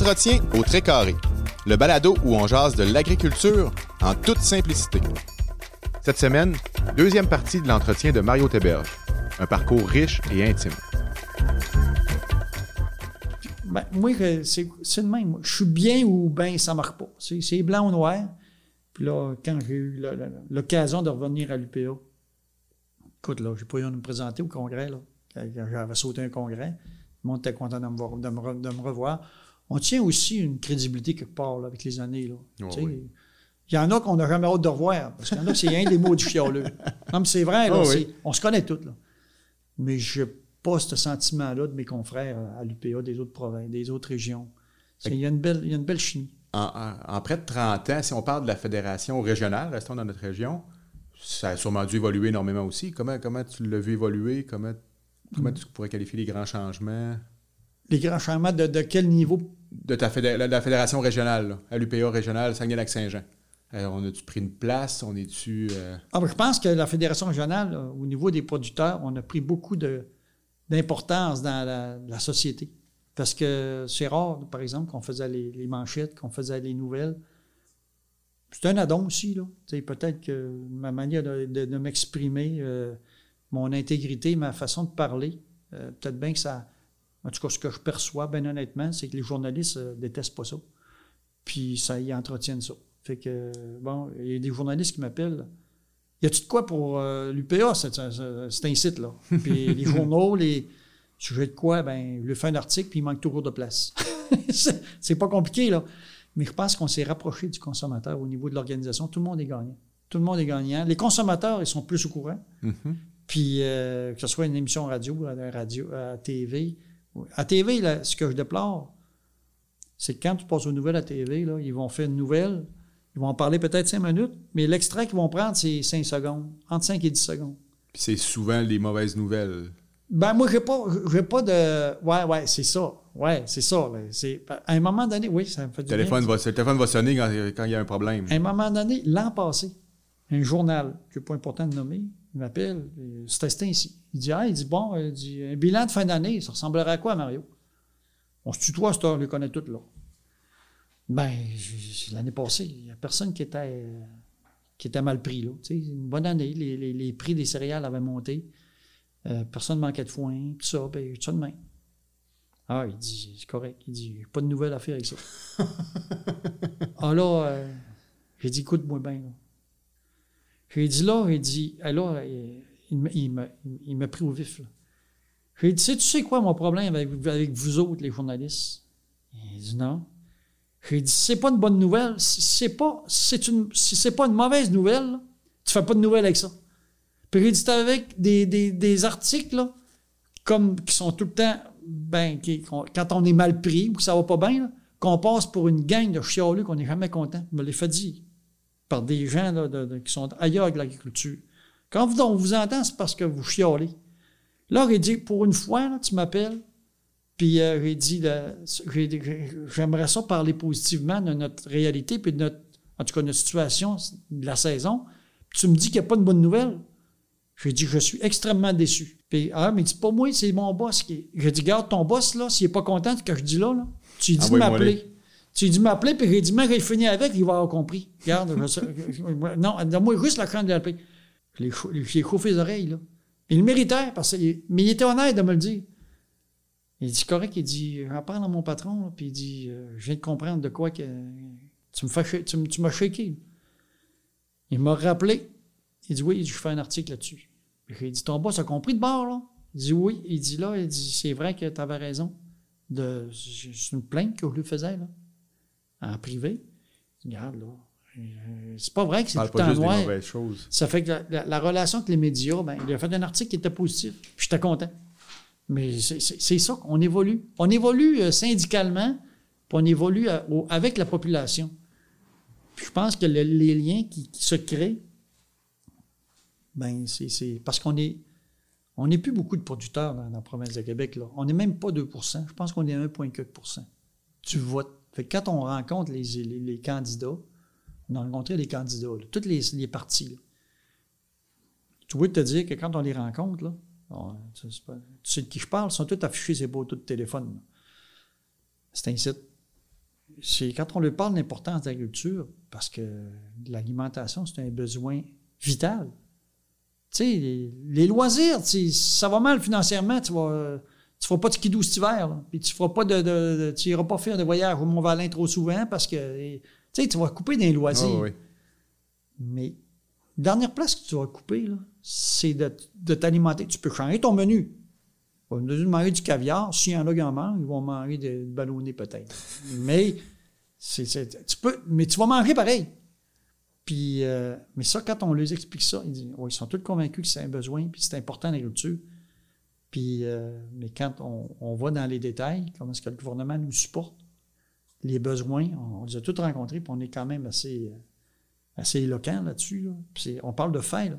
Entretien au très carré. Le balado où on jase de l'agriculture en toute simplicité. Cette semaine, deuxième partie de l'entretien de Mario Théberge. Un parcours riche et intime. Ben, moi, c'est c'est le même. Je suis bien ou bien ça marche pas. C'est blanc ou noir. Puis là, quand j'ai eu l'occasion de revenir à l'UPA, écoute, là, j'ai pas eu à me présenter au congrès, là. J'avais sauté un congrès. Le monde était content de me, voir- de me revoir. On tient aussi une crédibilité quelque part, là, avec les années, là. Oh, oui. Il y en a qu'on n'a jamais hâte de revoir. Parce qu'il y en a que c'est rien des mots du chialeux. Non, mais c'est vrai, là. Oh, oui. c'est- On se connaît tous, là. Mais je n'ai pas ce sentiment-là de mes confrères à l'UPA des autres provinces, des autres régions. Il y, a une belle- il y a une belle chimie. En, en- en près de 30 ans, si on parle de la fédération régionale, restons dans notre région, ça a sûrement dû évoluer énormément aussi. Comment, comment tu l'as vu évoluer? Comment, comment tu pourrais qualifier les grands changements? Les grands changements de, de quel niveau? De, ta la fédération régionale, là, à l'UPA régionale Saguenay-Lac-Saint-Jean? Euh, on a-tu pris une place? On est-tu... euh, Ah, ben, je pense que la Fédération régionale, au niveau des producteurs, on a pris beaucoup d'importance dans la, société. Parce que c'est rare, par exemple, qu'on faisait les, manchettes, qu'on faisait les nouvelles. C'est un addon aussi, là. Peut-être que ma manière de, m'exprimer, euh, mon intégrité, ma façon de parler, peut-être bien que ça. En tout cas, ce que je perçois, bien honnêtement, c'est que les journalistes ne détestent pas ça. Puis ça y entretiennent ça. Fait que, bon, il y a des journalistes qui m'appellent. Y a-tu de quoi pour euh, l'UPA? C'est un site, là. Puis les journaux, les sujets de quoi? Ben, je fais un article, puis il manque toujours de place. C'est- pas compliqué, là. Mais je pense qu'on s'est rapproché du consommateur au niveau de l'organisation. Tout le monde est gagnant. Tout le monde est gagnant. Les consommateurs, ils sont plus au courant. mhm. Puis, euh, que ce soit une émission radio, à la radio, à la TV. À TV, là, ce que je déplore, c'est que quand tu passes aux nouvelles à TV, là, ils vont faire une nouvelle, ils vont en parler peut-être cinq minutes, mais l'extrait qu'ils vont prendre, c'est 5 secondes, entre 5 et 10 secondes. Puis c'est souvent les mauvaises nouvelles. Ben, moi, j'ai pas, j'ai pas de. Ouais, ouais, c'est ça. Ouais, c'est ça. C'est, à un moment donné, oui, ça me fait du bien. téléphone, va, le téléphone va sonner quand, quand il y a un problème. À un moment donné, l'an passé, un journal, qui n'est pas important de nommer, il m'appelle, euh, c'était ainsi. Il dit, ah, il dit, bon, il dit, un bilan de fin d'année, ça ressemblerait à quoi, Mario? On se tutoie, cette heure, on les connaît toutes, là. Ben, l'année passée, il n'y a personne qui était, euh, qui était mal pris, là. Tu sais, une bonne année, les, les- les prix des céréales avaient monté. Euh, personne ne manquait de foin, tout ça, ben, ça de même. Ah, il dit, c'est correct. Il dit, pas de nouvelles à faire avec ça. ah là, euh, j'ai dit, écoute-moi bien. là. J'ai dit là, il dit, euh, il, il m'a il m'a pris au vif. là. J'ai dit, tu sais quoi mon problème avec, avec vous autres, les journalistes? Il dit non. J'ai dit, c'est pas une bonne nouvelle, c'est pas, c'est une, si c'est pas une mauvaise nouvelle, là, tu fais pas de nouvelles avec ça. Puis j'ai dit, avec des, des, des articles, là, comme, qui sont tout le temps, ben, qui- quand on est mal pris ou que ça va pas bien, qu'on passe pour une gang de chialeux qu'on n'est jamais content. Je me l'ai fait dire par des gens là, de- de- qui sont ailleurs que l'agriculture. Quand vous, on vous entend, c'est parce que vous chialez. Là, j'ai dit, pour une fois, là, tu m'appelles, puis euh, j'ai dit, j'aimerais ça parler positivement de notre réalité, puis de notre, en tout cas, notre situation de la saison. Puis tu me dis qu'il n'y a pas de bonne nouvelle. J'ai dit, je suis extrêmement déçu. Puis, ah, mais c'est pas moi, c'est mon boss qui. J'ai dit, garde ton boss, là, s'il n'est pas content de ce que je dis là, là tu lui dis de m'appeler. Dis de m'appeler, puis j'ai dit, mais j'ai fini avec, il va avoir compris. Regarde, non, donne-moi juste la crainte de l'appeler. J'ai chauffé les oreilles, là. Il le méritait, parce que, mais il était honnête de me le dire. Il dit, correct, il dit, j'en parle à mon patron, puis il dit, euh, je viens de comprendre de quoi que tu me fais, tu, tu m'as shaké. Il m'a rappelé. Il dit, oui, je fais un article là-dessus. J'ai dit, ton boss a compris de bord, là? Il dit, oui. Il dit, là, il dit, c'est vrai que tu avais raison. De, c'est une plainte que je lui faisais, là, en privé. Regarde, là. euh, C'est pas vrai que c'est tout pas temps juste noir. mauvaises choses. Ça fait que la, la- la relation avec les médias, ben, il a fait un article qui était positif. Puis J'étais content. Mais c'est- ça qu'on évolue. On évolue euh, syndicalement, puis on évolue à- au- avec la population. Puis je pense que le- les liens qui, qui se créent, ben, c'est parce qu'on est. On n'est plus beaucoup de producteurs dans, dans la province de Québec. Là. On n'est même pas 2% Je pense qu'on est 1,4% du vote. Fait que quand on rencontre les, candidats, on a rencontré les candidats, là, tous les, là. Tu veux te dire que quand on les rencontre, là, tu, sais de qui je parle, ils sont tous affichés ces beaux de téléphone. C'est un site. c'est quand on lui parle de l'importance de l'agriculture, parce que l'alimentation, c'est un besoin vital. Tu sais, les, loisirs, ça va mal financièrement, tu vas, tu feras pas de ski cet hiver, là. puis tu feras pas de, de- de- tu iras pas faire de voyage au Mont-Valin trop souvent parce que, tu sais, tu vas couper des loisirs. Ah, oui. Mais dernière place que tu vas couper, là, c'est de, de t'alimenter. Tu peux changer ton menu. On va nous manger du caviar. S'il y en a qui en mangent, ils vont manger des ballonnés peut-être. mais, c'est, c'est- tu peux, mais tu vas manger pareil. Puis, euh, mais ça, quand on les explique ça, ils, disent, Ouais, ils sont tous convaincus que c'est un besoin, puis c'est important l'agriculture. Puis, euh, mais quand on, on va dans les détails, comment est-ce que le gouvernement nous supporte, les besoins, on, on les a tous rencontrés, puis on est quand même assez, euh, assez éloquent là-dessus. là. Puis on parle de faits, là.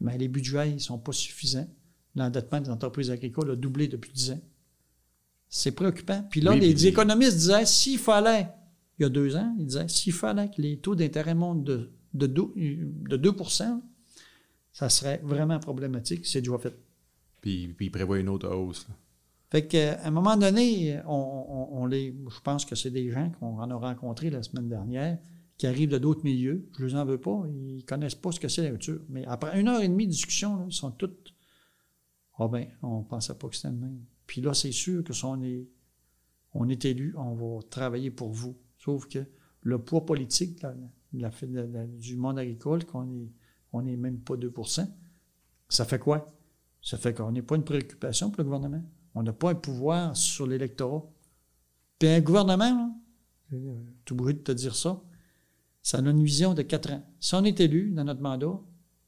mais les budgets ne sont pas suffisants. L'endettement des entreprises agricoles a doublé depuis 10 ans. C'est préoccupant. Puis là, Oui, les puis- économistes disaient, s'il fallait, il y a deux ans, ils disaient, s'il fallait que les taux d'intérêt montent de, de, deux, de 2% ça serait vraiment problématique. C'est déjà fait. Puis, puis il prévoit une autre hausse. Fait qu'à un moment donné, on, les, je pense que c'est des gens qu'on en a rencontrés la semaine dernière qui arrivent de d'autres milieux. Je ne les en veux pas. Ils connaissent pas ce que c'est la nature. Mais après une heure et demie de discussion, ils sont tous. Ah ben, on pensait pas que c'était le même. Puis là, c'est sûr que si on est, on est élu, on va travailler pour vous. Sauf que le poids politique la- du monde agricole, qu'on est, on n'est même pas 2% ça fait quoi? Ça fait qu'on n'est pas une préoccupation pour le gouvernement. On n'a pas un pouvoir sur l'électorat. Puis un gouvernement, là, tout obligé de te dire ça, ça a une vision de quatre ans. Si on est élu dans notre mandat,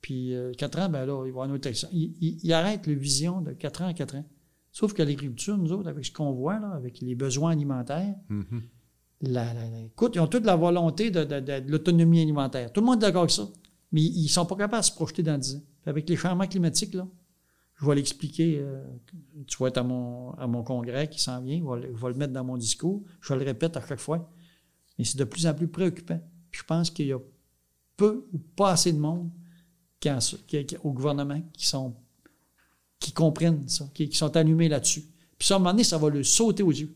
puis euh, quatre ans, ben là, il va y avoir une autre élection. Il, il- il arrête la vision de quatre ans à quatre ans. Sauf que l'agriculture, nous autres, avec ce qu'on voit, là, avec les besoins alimentaires, Mhm. la- la- la- écoute, ils ont toute la volonté de, de- de- de l'autonomie alimentaire. Tout le monde est d'accord avec ça. Mais ils ne sont pas capables de se projeter dans 10 ans. Puis Avec les changements climatiques, là, je vais l'expliquer. euh, tu vas être à mon, à mon congrès qui s'en vient. Je vais, le- mettre dans mon discours. Je le répète à chaque fois. Mais c'est de plus en plus préoccupant. Puis je pense qu'il y a peu ou pas assez de monde au gouvernement qui sont qui comprennent ça, qui, qui sont allumés là-dessus. Puis ça, à un moment donné, ça va le sauter aux yeux.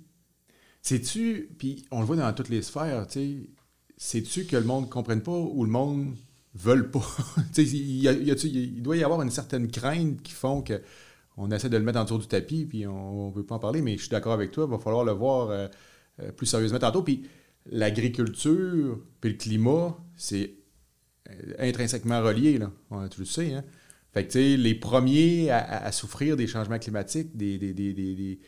Sais-tu, puis on le voit dans toutes les sphères, tu sais, sais-tu que le monde ne comprenne pas ou le monde veut pas? il, y y doit y avoir une certaine crainte qui font que on essaie de le mettre en dessous du tapis, puis on ne veut pas en parler, mais je suis d'accord avec toi, il va falloir le voir euh, euh, plus sérieusement tantôt. Puis l'agriculture, puis le climat, c'est euh, intrinsèquement relié, là. On- tu le sais, hein? Fait que, les premiers à, souffrir des changements climatiques, des, des, des, des-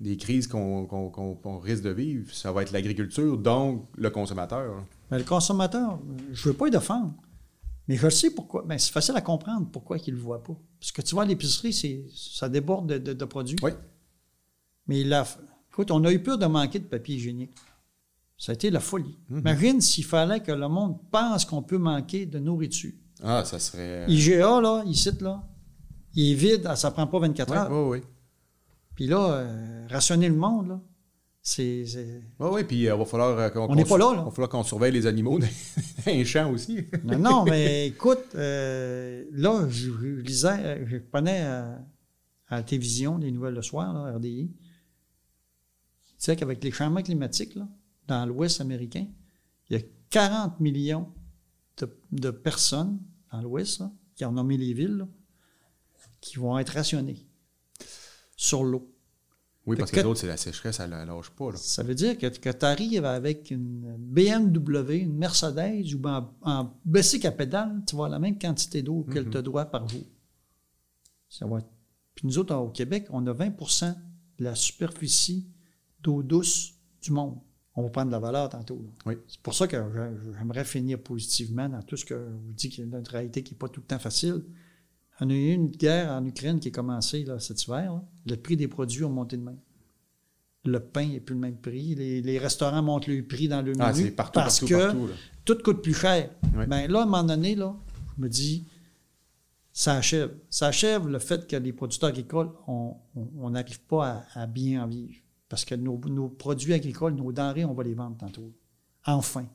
des- crises qu'on risque de vivre, ça va être l'agriculture, donc le consommateur. le consommateur, je ne veux pas le défendre, mais je sais pourquoi. Mais c'est facile à comprendre pourquoi il ne le voit pas. Parce que tu vois, l'épicerie, c'est- ça déborde de, de- de produits. Oui. Mais là, écoute, on a eu peur de manquer de papier hygiénique. Ça a été la folie. Imagine s'il fallait que le monde pense qu'on peut manquer de nourriture. Ah, ça serait. IGA, là, ici, là, il est vide, ah, ça prend pas 24 heures. Oui, oui, Puis là, euh, rationner le monde, là, c'est... oui. Oui, puis il va falloir euh, qu'on. On n'est pas là, va falloir qu'on surveille les animaux dans les champs aussi. Non, non, mais écoute, euh, là, je, je lisais, euh, je prenais à, à la télévision les nouvelles le soir, là, RDI. Tu sais qu'avec les changements climatiques, là, dans l'Ouest américain, il y a 40 millions de, de personnes dans l'Ouest, qui ont nommé les villes, là, qui vont être rationnées sur l'eau. Oui, parce que- que l'autre, c'est la sécheresse, ça ne lâche pas. Là. Ça veut dire que, que tu arrives avec une BMW, une Mercedes ou en, en bicycle à pédale, tu vas avoir la même quantité d'eau qu'elle te doit par jour. Ça va être- Puis nous autres, au Québec, on a 20% de la superficie d'eau douce du monde. On va prendre de la valeur tantôt. Oui. C'est pour ça que j'aimerais finir positivement dans tout ce que je vous dis, qu'il y a une réalité qui n'est pas tout le temps facile. On a eu une guerre en Ukraine qui a commencé là, cet hiver. là. Le prix des produits a monté de même. Le pain n'est plus le même prix. Les, les restaurants montent le prix dans le Ah, menu partout, parce partout, que partout. là. tout coûte plus cher. Ouais. Ben, là, à un moment donné, là, je me dis, ça achève. Ça achève le fait que les producteurs agricoles, on n'arrive pas à, à bien en vivre. Parce que nos, nos produits agricoles, nos denrées, on va les vendre tantôt. Enfin.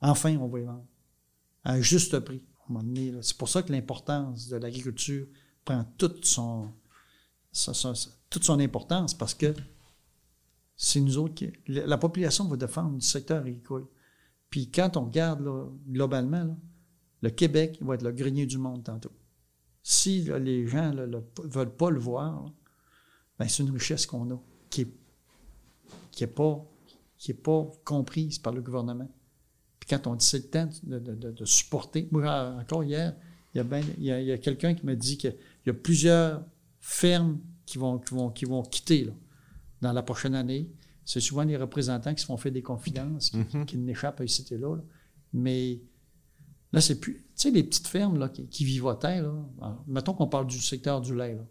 Enfin, on va les vendre. À un juste prix. C'est pour ça que l'importance de l'agriculture prend toute son, toute son importance parce que c'est nous autres qui. La, la population va défendre du secteur agricole. Puis quand on regarde globalement, le Québec va être le grenier du monde tantôt. Si les gens ne veulent pas le voir, ben, c'est une richesse qu'on a qui n'est pas comprise par le gouvernement. Puis quand on dit c'est le temps de, de- de- supporter. Moi, encore hier, il y a, ben- il y a- il y a quelqu'un qui me dit qu'il y a plusieurs fermes qui vont, qui vont, qui vont quitter là, dans la prochaine année. C'est souvent les représentants qui se font faire des confidences, qui, Mhm. qui n'échappent à ici et là, là. Mais là, c'est plus. Tu sais, les petites fermes là, qui, qui vivotaient, là, alors, mettons qu'on parle du secteur du lait, là.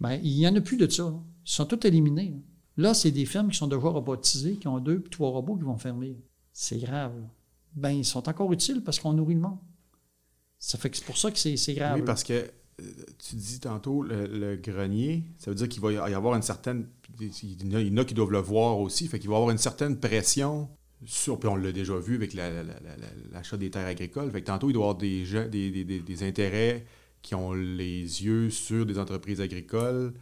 Ben, il n'y en a plus de ça. là. Ils sont tous éliminés. Là, Là, c'est des fermes qui sont déjà robotisées, qui ont deux puis trois robots qui vont fermer. C'est grave. là. Ben, ils sont encore utiles parce qu'on nourrit le monde. Ça fait que c'est pour ça que c'est c'est grave. Oui, parce que euh, tu dis tantôt le, le grenier, ça veut dire qu'il va y avoir une certaine. Il y en a- qui doivent le voir aussi, fait qu'il va y avoir une certaine pression sur. Puis on l'a déjà vu avec la- la- la- la- l'achat des terres agricoles. Fait que tantôt, il doit y avoir des, gens- des- des- des intérêts qui ont les yeux sur des entreprises agricoles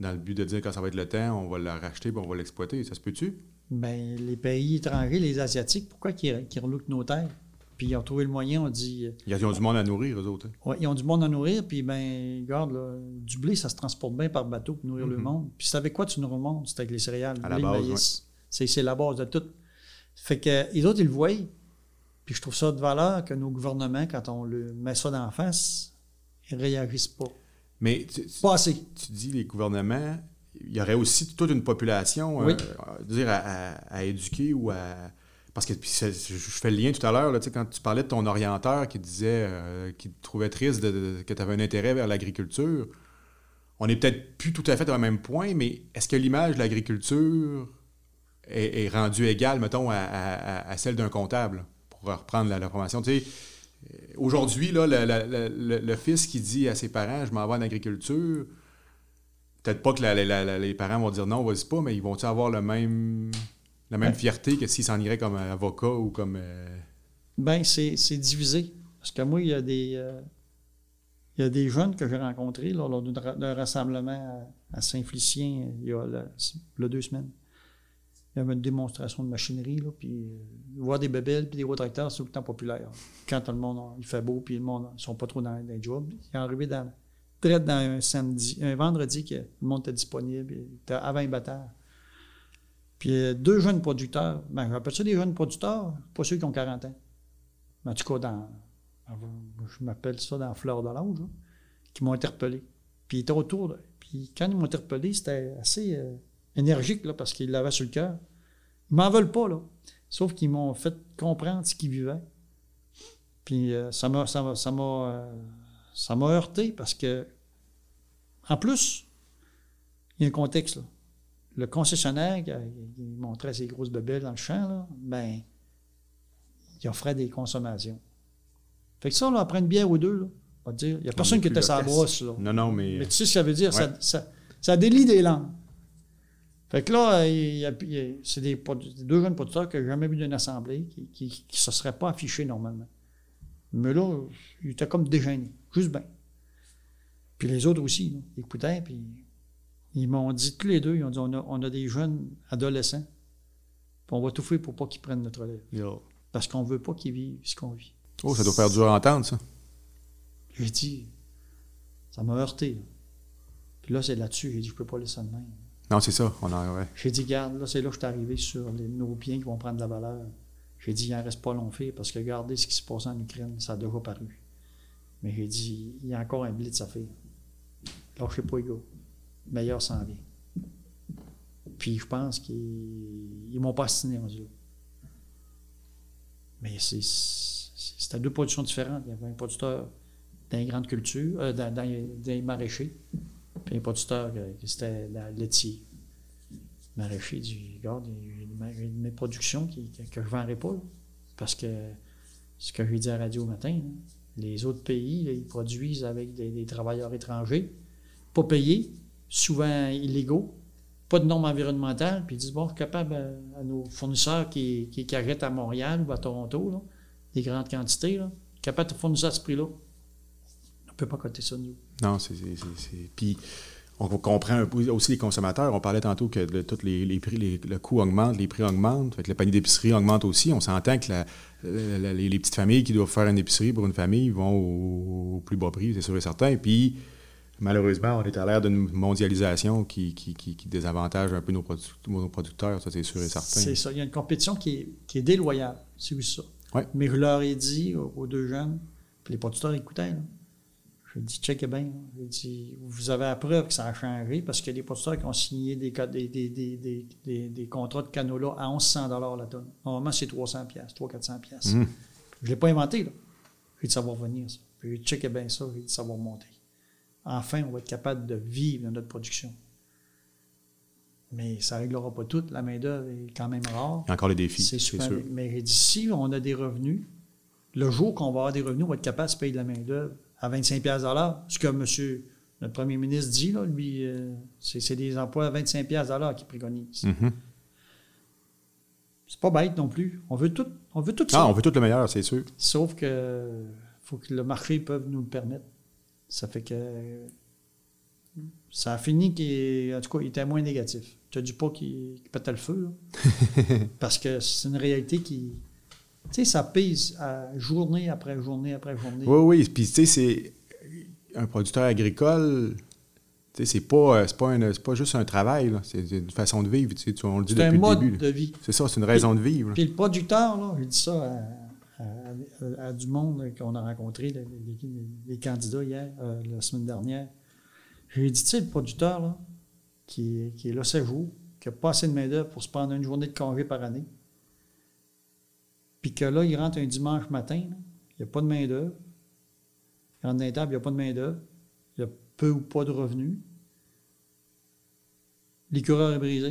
dans le but de dire quand ça va être le temps, on va la racheter puis on va l'exploiter. Ça se peut-tu? Ben, les pays étrangers, les Asiatiques, pourquoi qu'ils relouquent nos terres? Puis ils ont trouvé le moyen, on dit, euh, Ils ont du monde à nourrir, eux autres. hein? ouais, ils ont du monde à nourrir, puis ben, regarde, là, du blé, ça se transporte bien par bateau pour nourrir le Mhm. monde. Puis c'est avec quoi tu nourris le monde? C'est avec les céréales, À la blé, le base, maïs. C'est c'est la base de tout. Fait que les autres, ils le voient, puis je trouve ça de valeur que nos gouvernements, quand on le met ça d'en face, ils réagissent pas. Mais tu- tu- Pas assez. tu dis les gouvernements, il y aurait aussi toute une population Oui. euh, dire à, à- à éduquer ou à. Parce que puis je fais le lien tout à l'heure, là, tu sais, quand tu parlais de ton orienteur qui disait euh, qu'il te trouvait triste de- de- que tu avais un intérêt vers l'agriculture. On n'est peut-être plus tout à fait au même point, mais est-ce que l'image de l'agriculture est, est rendue égale, mettons, à, celle d'un comptable, pour reprendre la, la formation? Tu sais, euh, Aujourd'hui, là, le, le- le- le fils qui dit à ses parents Je m'en vais en agriculture, peut-être pas que la- la- la- les parents vont dire non, vas-y pas, mais ils vont-ils avoir le même, la même Ouais. fierté que s'ils s'en iraient comme avocat ou comme. euh, Ben, c'est c'est divisé. Parce que moi, il y a des, euh, il y a des jeunes que j'ai rencontrés là, lors d'un ra- d'un rassemblement à, à Saint-Félicien euh, il y a là, il y a deux semaines. Il y avait une démonstration de machinerie, là, puis euh, voir des bébelles puis des gros tracteurs, c'est tout le temps populaire. Quand tout le monde, il fait beau, puis le monde, ils sont pas trop dans, les jobs. Il est arrivé dans, très dans un samedi, un vendredi que le monde était disponible, était avant les batailles. Puis euh, deux jeunes producteurs, ben, j'appelle ça des jeunes producteurs, pas ceux qui ont 40 ans. Mais en tout cas, dans, je m'appelle ça dans Fleur de l'Ange, là, qui m'ont interpellé. Puis ils étaient autour. Puis quand ils m'ont interpellé, c'était assez euh, énergique, là, parce qu'ils l'avaient sur le cœur. Ils m'en veulent pas, là. Sauf qu'ils m'ont fait comprendre ce qu'ils vivaient. Puis euh, ça m'a ça m'a ça m'a euh, ça m'a heurté parce que en plus, il y a un contexte là. Le concessionnaire qui, qui montrait ses grosses bébelles dans le champ, là, ben, il offrait des consommations. Fait que ça, là, après une bière ou deux, là, on va te dire, il n'y a personne qui était loquace. brosse. Là. Non, non, mais. Mais tu sais ce que ça veut dire? Ça, ça, ça délie des langues. Fait que là, il y a- il y a- c'est des, deux jeunes producteurs que j'ai jamais vu d'une assemblée qui ne se seraient pas affichés normalement. Mais là, ils étaient comme déjeunés, juste bien. Puis les autres aussi, là, ils écoutaient, puis ils m'ont dit, tous les deux, ils ont dit, on a, on a des jeunes adolescents, puis on va tout faire pour pas qu'ils prennent notre relève. Yo. Parce qu'on veut pas qu'ils vivent ce qu'on vit. Oh, ça doit faire dur à entendre, ça. J'ai dit, ça m'a heurté. là. Puis là, c'est là-dessus, j'ai dit, je peux pas laisser ça de même. Non, c'est ça. On en, ouais. J'ai dit, garde, là, c'est là que je suis arrivé sur les- nos biens qui vont prendre de la valeur. J'ai dit, il n'en reste pas long fait parce que regardez ce qui se passe en Ukraine, ça a déjà paru. Mais j'ai dit, il y a encore un blitz à faire. Sais pas, les gars. Meilleur s'en vient. Puis je pense qu'ils ils m'ont pas assassiné rendu là. Mais c'était deux productions différentes. Il y avait un producteur dans les grandes cultures, euh, puis un producteur euh, qui c'était laitier maraîcher dit Regarde, j'ai de mes productions qui, que, je ne vendrai pas. là. parce que ce que j'ai dit à la radio au matin, là, les autres pays, ils produisent avec des, travailleurs étrangers, pas payés, souvent illégaux, pas de normes environnementales, puis ils disent Bon, je capable à, à nos fournisseurs qui, qui, qui arrêtent à Montréal ou à Toronto, des grandes quantités, là, capable de fournir ça à ce prix-là. On ne peut pas coter ça, nous. Non, c'est. Puis, on comprend un peu aussi les consommateurs. On parlait tantôt que le, tous les, les prix, les- le coût augmente, les prix augmentent. Fait que le panier d'épicerie augmente aussi. On s'entend que la- la- la- les, petites familles qui doivent faire une épicerie pour une famille vont au, au plus bas prix, c'est sûr et certain. Puis, malheureusement, on est à l'ère d'une mondialisation qui, qui, qui- qui désavantage un peu nos, produ- nos producteurs, ça c'est sûr et certain. C'est ça. Il y a une compétition qui est, qui est déloyale. C'est ça. Ouais. Mais je leur ai dit aux, aux deux jeunes, puis les producteurs écoutaient. Là. Je dis, checkez bien. J'ai dit, vous avez la preuve que ça a changé parce que les producteurs qui ont signé des, des, des, des, des, des- des contrats de canola à 1100 la tonne. Normalement, c'est 300 pièces, 300-400 pièces. Je ne l'ai pas inventé. là. J'ai dit, ça va revenir. Ça. Puis checkez bien ça. J'ai dit, ça va remonter. Enfin, on va être capable de vivre de notre production. Mais ça ne réglera pas tout. La main-d'œuvre est quand même rare. Il y a encore les défis, C'est sûr. Mais j'ai dit, si on a des revenus, le jour qu'on va avoir des revenus, on va être capable de se payer de la main-d'œuvre à 25 pièces Ce que monsieur, notre premier ministre dit, là, lui, euh, c'est des emplois à 25 pièces qu'il préconise. Mhm. C'est pas bête non plus. On veut tout, on veut tout ça. Ah, on veut tout le meilleur, c'est sûr. Sauf que faut que le marché peut nous le permettre. Ça fait que ça a fini qu'il en tout cas, il était moins négatif. Je te dis pas qu'il qu'il pétait le feu, là. parce que c'est une réalité qui. Tu sais, ça pèse journée après journée après journée. Oui, oui. Puis, tu sais, c'est un producteur agricole. Tu sais, c'est pas, euh, pas, un- pas juste un travail, c'est une façon de vivre. tu sais, on le dit depuis le début. de vie. C'est ça, c'est une raison de vivre. là. Puis le producteur, là, j'ai dit ça à, à- à- à du monde qu'on a rencontré, les, les- les candidats hier, euh, la semaine dernière. J'ai dit, tu sais, le producteur, là, qui, est- qui est là 7 jours, qui n'a pas assez de main-d'œuvre pour se prendre une journée de congé par année, puis que là, il rentre un dimanche matin, là, il n'y a pas de main-d'œuvre. Il rentre dans les tables, il n'y a pas de main-d'œuvre. Il y a peu ou pas de revenus. L'écureur est brisé.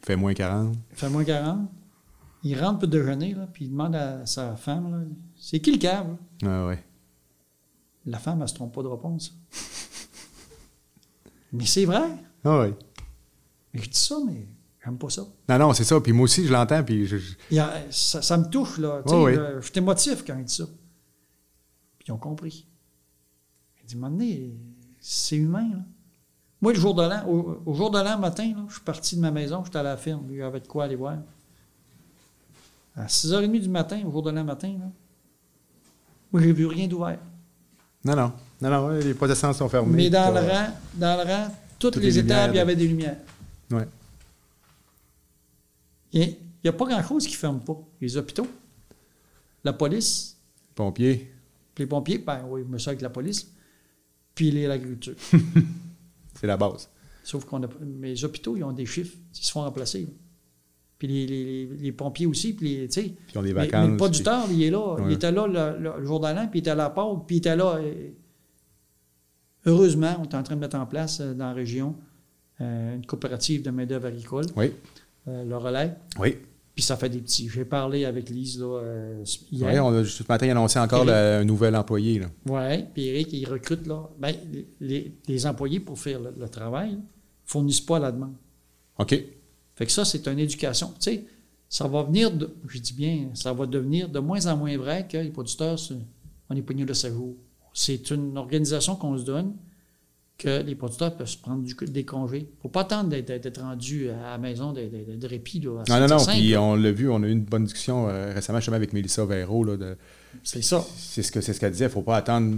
Il fait moins 40. Il fait moins 40. Il rentre pour déjeuner, là, puis il demande à sa femme là, C'est qui le cave? Ah, ouais. La femme, elle ne se trompe pas de réponse. mais c'est vrai. Ah, ouais. Mais je dis ça, mais j'aime pas ça. Non, non, c'est ça. Puis moi aussi, je l'entends. Puis je- je- Il y a- ça, ça me touche, là. Ouais. là, Je suis émotif quand il dit ça. Puis ils ont compris. Il dit, donné, c'est humain, là. Moi, le jour de l'an, au, au jour de l'an matin, là, je suis parti de ma maison, j'étais à la ferme, j'avais de quoi aller voir. À 6h30 du matin, au jour de l'an matin, là, moi, j'ai vu rien d'ouvert. Non, non. Non, non, les d'essence sont fermés. Mais dans le rang, dans le rang, toutes, Toutes les, les étapes, il y avait des lumières. Ouais. Il n'y a pas grand-chose qui ne ferme pas. Les hôpitaux, la police, Pompiers. puis les pompiers, ben oui, mais ça avec la police, puis les- l'agriculture. C'est la base. Sauf qu'on a. Mais les hôpitaux, ils ont des chiffres, ils se font remplacer. Puis les, les- les- les pompiers aussi, puis les. Puis ils ont des Mais, vacances. mais le producteur, il est là. Il était là le, le- le jour de l'an, puis il était à Pâques, puis il était là. euh, heureusement, on est en train de mettre en place euh, dans la région euh, une coopérative de main-d'œuvre agricole, Oui. Euh, le relais. Oui. Puis ça fait des petits. J'ai parlé avec Lise là, euh, hier. Ouais, on a, ce matin, annoncé encore Eric. le- un nouvel employé. Oui, puis Eric, il recrute là. Ben, les, les employés pour faire le, le travail ne fournissent pas la demande. OK. Fait que ça, c'est une éducation. Tu sais, ça va venir, de, je dis bien, ça va devenir de moins en moins vrai que les producteurs, on est pogné de sa jour. C'est une organisation qu'on se donne que les producteurs peuvent se prendre du- des congés. Il ne faut pas attendre d'être, rendu à la maison de, de- de répit. Là, Non, non, non. 7h05, Puis là. on l'a vu, on a eu une bonne discussion euh, récemment, justement, avec Mélissa Véro. C'est ça. c'est ce que c'est ce qu'elle disait. Il ne faut pas attendre.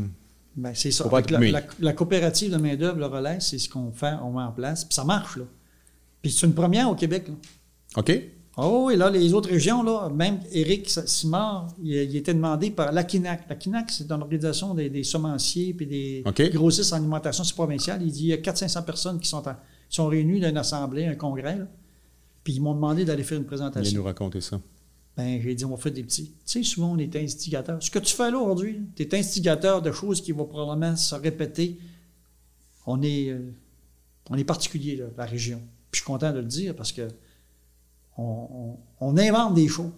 Ben, c'est ça. Faut pas la, la- la coopérative de main-d'œuvre, le relais, c'est ce qu'on fait, on met en place, puis ça marche. Là. Puis c'est une première au Québec. Là. OK? Oh, et là, les autres régions, là, même Éric Simard, il, il était demandé par l'AQUINAC. L'AQUINAC, c'est une organisation des, des semenciers puis des grossistes en alimentation c'est provincial. Il dit il y a 400-500 personnes qui sont, en- qui sont réunies dans une assemblée, un congrès. là. Puis ils m'ont demandé d'aller faire une Viens présentation. nous raconter ça. Ben, j'ai dit, on va faire des petits. Tu sais, souvent, on est instigateur. Ce que tu fais là aujourd'hui, tu es instigateur de choses qui vont probablement se répéter. On est, euh, on est particulier, là, la région. Puis je suis content de le dire parce que on, invente des choses.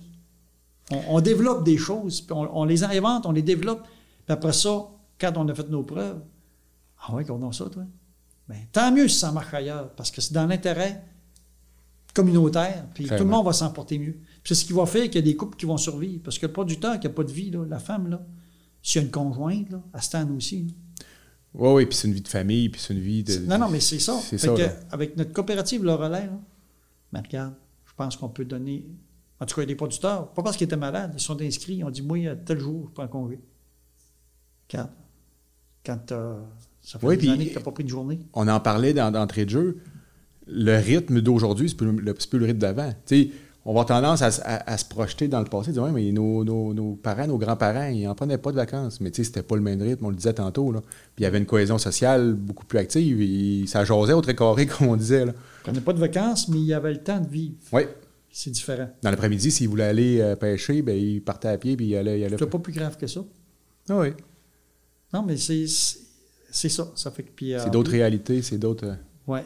On, on développe des choses, puis on, on les invente, on les développe. Puis après ça, quand on a fait nos preuves, ah ouais, qu'on a ça, toi. Ben, tant mieux si ça marche ailleurs, parce que c'est dans l'intérêt communautaire, puis Très tout le bien. monde va s'en porter mieux. Puis c'est ce qui va faire qu'il y a des couples qui vont survivre. Parce que le producteur qui n'a pas de vie, là, la femme, là, s'il y a une conjointe, là, elle se tente aussi. là. Oui, oui, puis c'est une vie de famille, puis c'est une vie de. Non, non, mais c'est ça. C'est ça, que, avec notre coopérative Le Relais, là, mais regarde, pense qu'on peut donner. En tout cas, il y a des producteurs, pas parce qu'ils étaient malades, ils sont inscrits, ils ont dit Moi, à tel jour, je prends congé. Regarde, quand t'as- ça fait Oui, des années que tu n'as pas pris de journée. On en parlait dans- d'entrée de jeu. Le rythme d'aujourd'hui, c'est plus, le- c'est plus le rythme d'avant. On va avoir tendance à, s- à- à se projeter dans le passé, dire, ouais, mais nos, nos- nos parents, nos grands-parents, ils n'en prenaient pas de vacances. Mais tu sais, c'était pas le même rythme, on le disait tantôt. Là. Puis il y avait une cohésion sociale beaucoup plus active. Et ça jasait au très carré, comme on disait. Là. Ils prenaient pas de vacances, mais il y avait le temps de vivre. Oui. C'est différent. Dans l'après-midi, s'ils voulaient aller euh, pêcher, ben, ils partaient à pied puis ils allaient. Ils allaient... C'est pas plus grave que ça. Ah oui. Non, mais c'est ça. Ça fait que. puis, euh, C'est d'autres réalités, c'est d'autres. euh, Oui.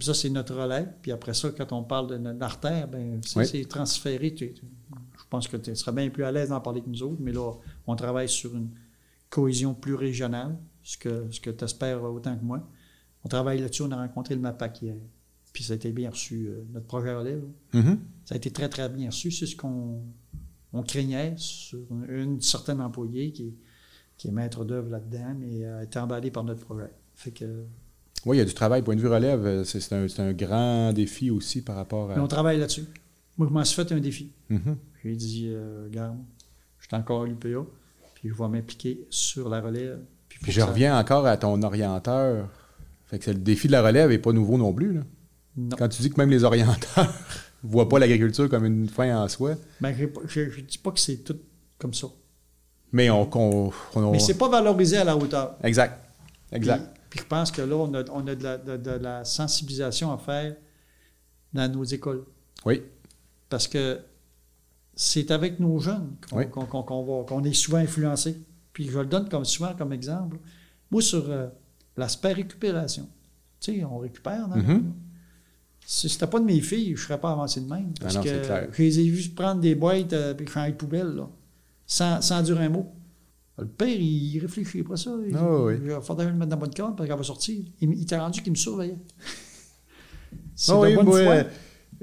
Ça, c'est notre relais. Puis après ça, quand on parle de notre artère, ben, Oui. c'est transféré. Tu- tu- je pense que tu serais bien plus à l'aise d'en parler que nous autres, mais là, on travaille sur une cohésion plus régionale, ce que, ce que tu espères autant que moi. On travaille là-dessus, on a rencontré le MAPAC hier. Puis ça a été bien reçu, euh, notre projet là. mhm. Ça a été très, très bien reçu. C'est ce qu'on on craignait sur une, une certaine employée qui, est- qui est maître d'œuvre là-dedans, mais a été emballée par notre projet. Fait que, Oui, il y a du travail. Point de vue relève, euh, c'est un, un grand défi aussi par rapport à. mais on travaille là-dessus. Moi, je m'en suis fait un défi. Mhm. J'ai dit, euh, regarde, je suis encore à l'UPA, puis je vais m'impliquer sur la relève. Puis, je ça- reviens encore à ton orienteur. Fait que c'est- le défi de la relève n'est pas nouveau non plus. Là. Non. Quand tu dis que même les orienteurs ne voient pas l'agriculture comme une fin en soi, Ben, je ne dis pas que c'est tout comme ça. mais on. on- Mais c'est pas valorisé à la hauteur. Exact. Exact. Puis, puis je pense que là, on a, on a de, la, de- de la sensibilisation à faire dans nos écoles. Oui. Parce que c'est avec nos jeunes qu'on Oui. qu'on- qu'on- qu'on va- qu'on est souvent influencé. Puis je le donne comme, souvent comme exemple. Moi, sur euh, l'aspect récupération, tu sais, on récupère. Non? Si c'était pas de mes filles, je serais pas avancé de même. Parce Ah non, que clair. je les ai vus prendre des boîtes et puis changer de poubelle, là, sans, sans dire un mot. Le père, il réfléchit pas ça. Il, Ah oui. le mettre dans la bonne carte parce qu'elle va sortir. Il, il t'a rendu qu'il me surveillait. C'est Ah de oui, bonne moi, euh,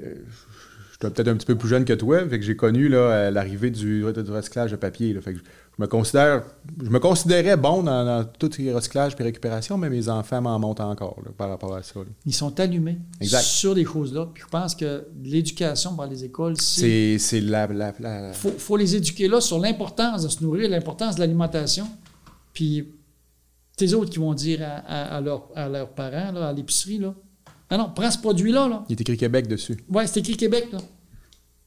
euh, je suis peut-être un petit peu plus jeune que toi, fait que j'ai connu euh, l'arrivée du, du recyclage de papier. là. fait que je, me considère, je me considérais bon dans, dans tout ce qui est recyclage et récupération, mais mes enfants m'en montent encore là, par rapport à ça. là. Ils sont allumés Exact. sur des choses-là. Puis je pense que l'éducation par les écoles, c'est. C'est la, la, la- Il faut, faut les éduquer là sur l'importance de se nourrir, l'importance de l'alimentation. Puis, tes autres qui vont dire à, à- à leurs à leurs parents, là, à l'épicerie, là, ah non, prends ce produit-là, là. Il est écrit Québec dessus. Ouais, c'est écrit Québec, là.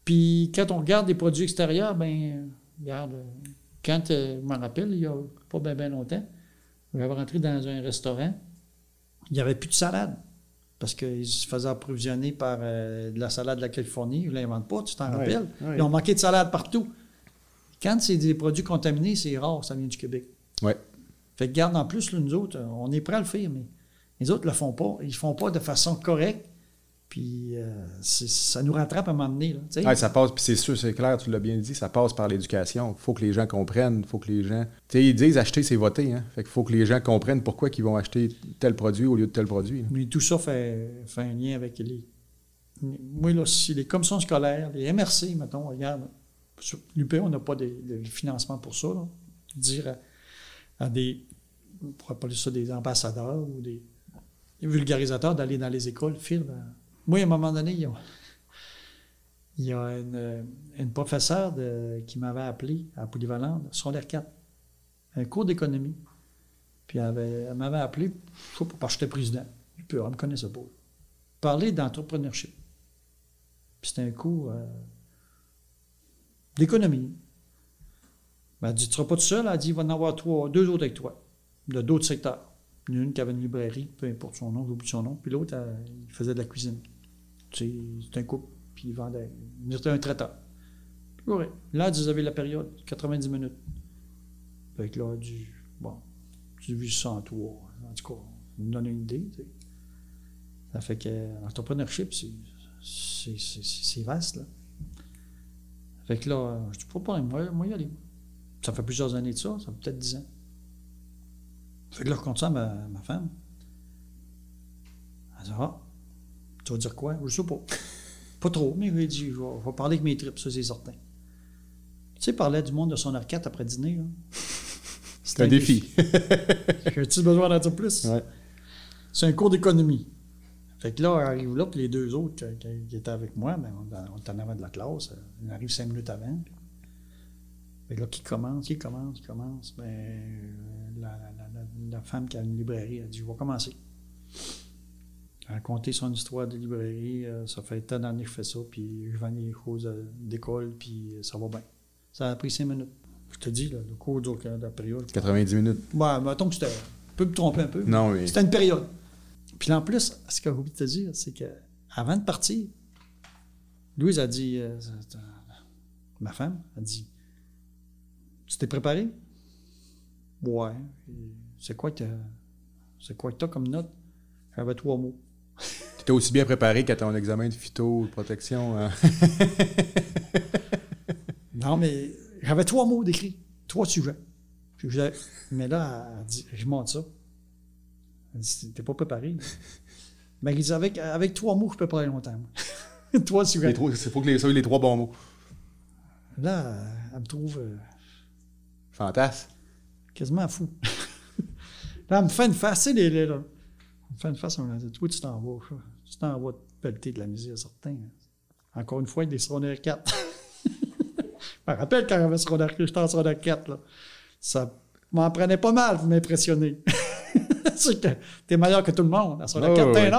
Puis, quand on regarde des produits extérieurs, ben, regarde, euh, quand, euh, je m'en rappelle, il y a pas bien longtemps, j'avais rentré dans un restaurant, il n'y avait plus de salade. Parce qu'ils se faisaient approvisionner par euh, de la salade de la Californie. Ils ne l'inventent pas, tu t'en rappelles? ouais. Ils ont manqué de salade partout. Quand c'est des produits contaminés, c'est rare, ça vient du Québec. Ouais. Fait que garde en plus, là, nous autres, on est prêts à le faire, mais les autres ne le font pas. Ils ne font pas de façon correcte. Puis euh, ça nous rattrape à un moment donné. Là. Ouais, ça passe, puis c'est sûr, c'est clair, tu l'as bien dit, ça passe par l'éducation. Il faut que les gens comprennent, il faut que les gens. Tu sais, ils disent acheter, c'est voter. Hein? Fait qu'il faut que les gens comprennent pourquoi ils vont acheter tel produit au lieu de tel produit. là. Mais tout ça fait, fait un lien avec les. Moi, là, si les commissions scolaires, les MRC, mettons, regarde, sur l'UP, on n'a pas de, de financement pour ça. là. Dire à, à des. On pourrait appeler ça des ambassadeurs ou des, des vulgarisateurs d'aller dans les écoles. Ben, moi, à un moment donné, il y a, une, professeure qui m'avait appelé à Polyvalente, sur l'air 4, un cours d'économie. Puis elle, avait- elle m'avait appelé, je sais pas, parce que j'étais président. Elle me connaissait pas. Parler d'entrepreneurship. Puis c'était un cours euh, d'économie. Ben, elle dit, tu seras pas tout seul. Elle dit, il va en avoir trois, deux autres avec toi, de d'autres secteurs. Une qui avait une librairie, peu importe son nom, j'oublie son nom. Puis l'autre, il faisait de la cuisine. C'est un couple, puis il vendait. Il était un traiteur. Là, vous avez la période, 90 minutes. Fait que là, dit, bon, vu ça en toi. En tout cas, ça me donne une idée. Ça fait que l'entrepreneurship, c'est- vaste. Là. Fait que là, je dis pas moi, moi y aller. Ça fait plusieurs années de ça, ça fait peut-être 10 ans. Fait que là, je compte ça à ma, ma femme. Elle dit Ah, tu vas dire quoi? Je sais pas. pas trop, mais j'ai dit Je vais, je vais parler avec mes tripes, ça c'est certain. Tu sais, il parlait du monde de son R4 après dîner. Là? C'est un défi. J'ai-tu besoin d'en dire plus? Ouais. C'est un cours d'économie. Fait que là, on arrive là, puis les deux autres qui, étaient avec moi, ben, on, est en avant de la classe. On arrive cinq minutes avant. Fait que là, qui commence, qui commence, qui commence? Ben, la, la- la- la femme qui a une librairie a dit Je vais commencer. Raconté son histoire de librairie. euh, ça fait tant d'années que je fais ça, puis je vends des choses euh, d'école, puis euh, ça va bien. Ça a pris cinq minutes. Je te dis, là, le cours dure la période. 90 minutes. Ouais, mettons que c'était. Je peux me tromper un peu. Non, mais. C'était une période. Puis en plus, ce que j'ai oublié de te dire, c'est que avant de partir, Louise a dit, euh, ma femme a dit, tu t'es préparé? Ouais. C'est quoi que c'est quoi que t'as comme note? J'avais trois mots. Étais aussi bien préparé qu'à ton examen de phyto, de protection. hein? Non, mais j'avais trois mots d'écrit, trois sujets. Puis je- mais là, elle dit, je monte ça. Elle dit, t'es pas préparé. Mais il dit, avec, avec trois mots, je peux parler longtemps. trois sujets. Il faut que les, ça ait les trois bons mots. Là, elle me trouve euh, quasiment fou. là, elle me fait une face, tu sais, les, les- là. Elle me fait une face, elle me dit, toi, tu t'en vas. Tu t'en vas te pelleter de la misère, certain. Encore une fois, avec des secondaires 4. je me rappelle quand j'avais secondaire, j'étais en secondaire 4, là. Ça m'en prenait pas mal pour m'impressionner. c'est que t'es meilleur que tout le monde. À secondaire Oh, 4, t'es un